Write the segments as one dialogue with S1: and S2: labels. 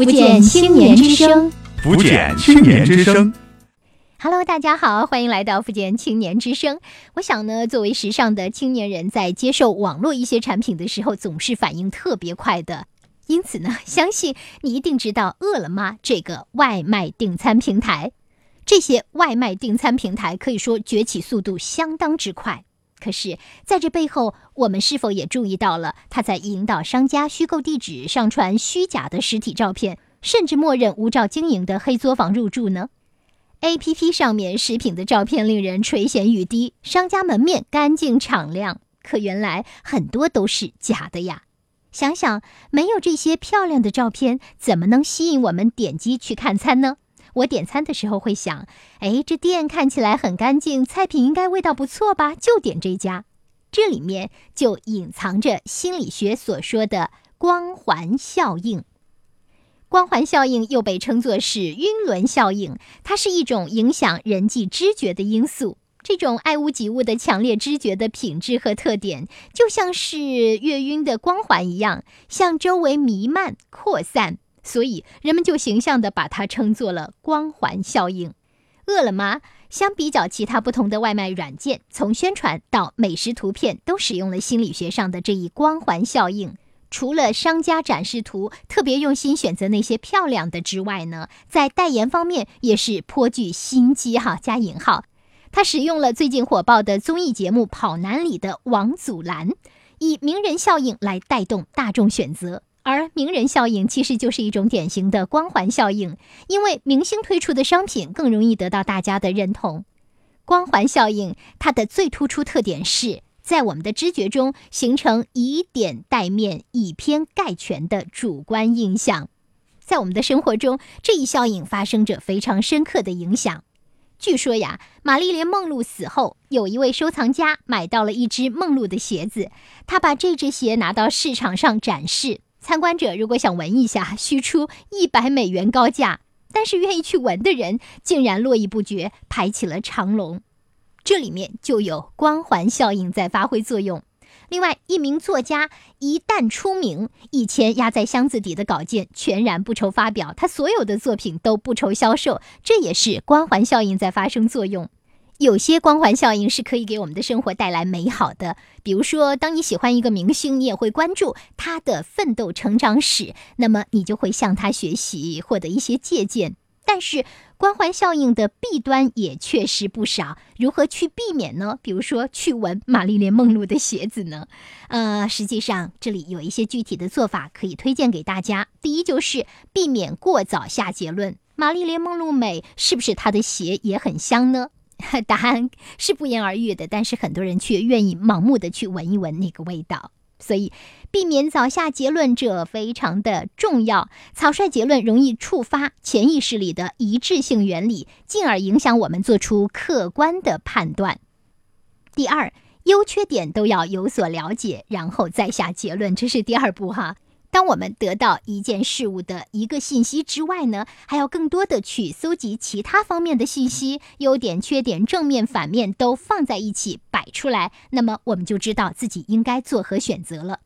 S1: 福建青年之声，
S2: 福建青年之声。
S1: Hello，大家好，欢迎来到福建青年之声。我想呢，作为时尚的青年人，在接受网络一些产品的时候，总是反应特别快的。因此呢，相信你一定知道饿了么这个外卖订餐平台。这些外卖订餐平台可以说崛起速度相当之快。可是，在这背后，我们是否也注意到了他在引导商家虚构地址、上传虚假的实体照片，甚至默认无照经营的黑作坊入驻呢？A P P 上面食品的照片令人垂涎欲滴，商家门面干净敞亮，可原来很多都是假的呀！想想没有这些漂亮的照片，怎么能吸引我们点击去看餐呢？我点餐的时候会想，哎，这店看起来很干净，菜品应该味道不错吧，就点这家。这里面就隐藏着心理学所说的光环效应。光环效应又被称作是晕轮效应，它是一种影响人际知觉的因素。这种爱屋及乌的强烈知觉的品质和特点，就像是月晕的光环一样，向周围弥漫扩散，所以人们就形象地把它称作了光环效应。饿了么相比较其他不同的外卖软件，从宣传到美食图片，都使用了心理学上的这一光环效应。除了商家展示图特别用心选择那些漂亮的之外呢，在代言方面也是颇具心机哈，加引号。他使用了最近火爆的综艺节目《跑男》里的王祖蓝，以名人效应来带动大众选择。而名人效应其实就是一种典型的光环效应，因为明星推出的商品更容易得到大家的认同。光环效应它的最突出特点是。在我们的知觉中形成以点带面、以偏概全的主观印象，在我们的生活中，这一效应发生着非常深刻的影响。据说呀，玛丽莲梦露死后，有一位收藏家买到了一只梦露的鞋子，他把这只鞋拿到市场上展示，参观者如果想闻一下，需出一百美元高价，但是愿意去闻的人竟然络绎不绝，排起了长龙。这里面就有光环效应在发挥作用。另外，一名作家一旦出名，以前压在箱子底的稿件全然不愁发表，他所有的作品都不愁销售，这也是光环效应在发生作用。有些光环效应是可以给我们的生活带来美好的，比如说，当你喜欢一个明星，你也会关注他的奋斗成长史，那么你就会向他学习，获得一些借鉴。但是，光环效应的弊端也确实不少。如何去避免呢？比如说，去闻玛丽莲梦露的鞋子呢？呃，实际上这里有一些具体的做法可以推荐给大家。第一，就是避免过早下结论。玛丽莲梦露美，是不是她的鞋也很香呢？答案是不言而喻的。但是很多人却愿意盲目的去闻一闻那个味道。所以，避免早下结论，这非常的重要。草率结论容易触发潜意识里的一致性原理，进而影响我们做出客观的判断。第二，优缺点都要有所了解，然后再下结论，这是第二步哈。当我们得到一件事物的一个信息之外呢，还要更多的去搜集其他方面的信息，优点、缺点、正面、反面都放在一起摆出来，那么我们就知道自己应该做何选择了。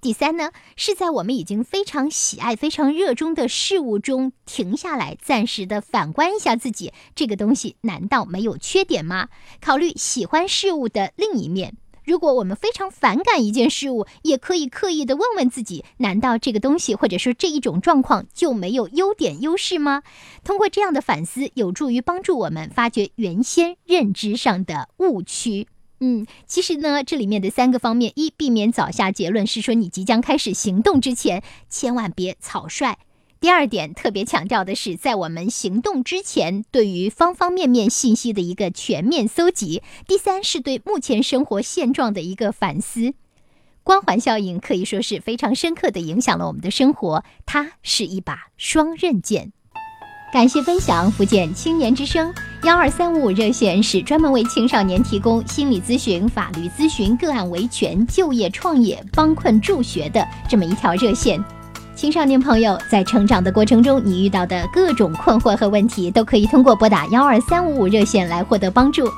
S1: 第三呢，是在我们已经非常喜爱、非常热衷的事物中停下来，暂时的反观一下自己，这个东西难道没有缺点吗？考虑喜欢事物的另一面。如果我们非常反感一件事物，也可以刻意的问问自己：难道这个东西或者说这一种状况就没有优点优势吗？通过这样的反思，有助于帮助我们发掘原先认知上的误区。嗯，其实呢，这里面的三个方面：一、避免早下结论，是说你即将开始行动之前，千万别草率。第二点特别强调的是，在我们行动之前，对于方方面面信息的一个全面搜集。第三是对目前生活现状的一个反思。光环效应可以说是非常深刻的影响了我们的生活，它是一把双刃剑。感谢分享，福建青年之声幺二三五五热线是专门为青少年提供心理咨询、法律咨询、个案维权、就业创业、帮困助学的这么一条热线。青少年朋友在成长的过程中，你遇到的各种困惑和问题，都可以通过拨打幺二三五五热线来获得帮助。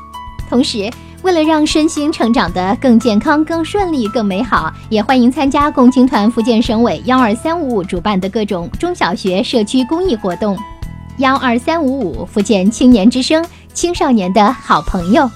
S1: 同时，为了让身心成长得更健康、更顺利、更美好，也欢迎参加共青团福建省委幺二三五五主办的各种中小学社区公益活动。幺二三五五福建青年之声，青少年的好朋友。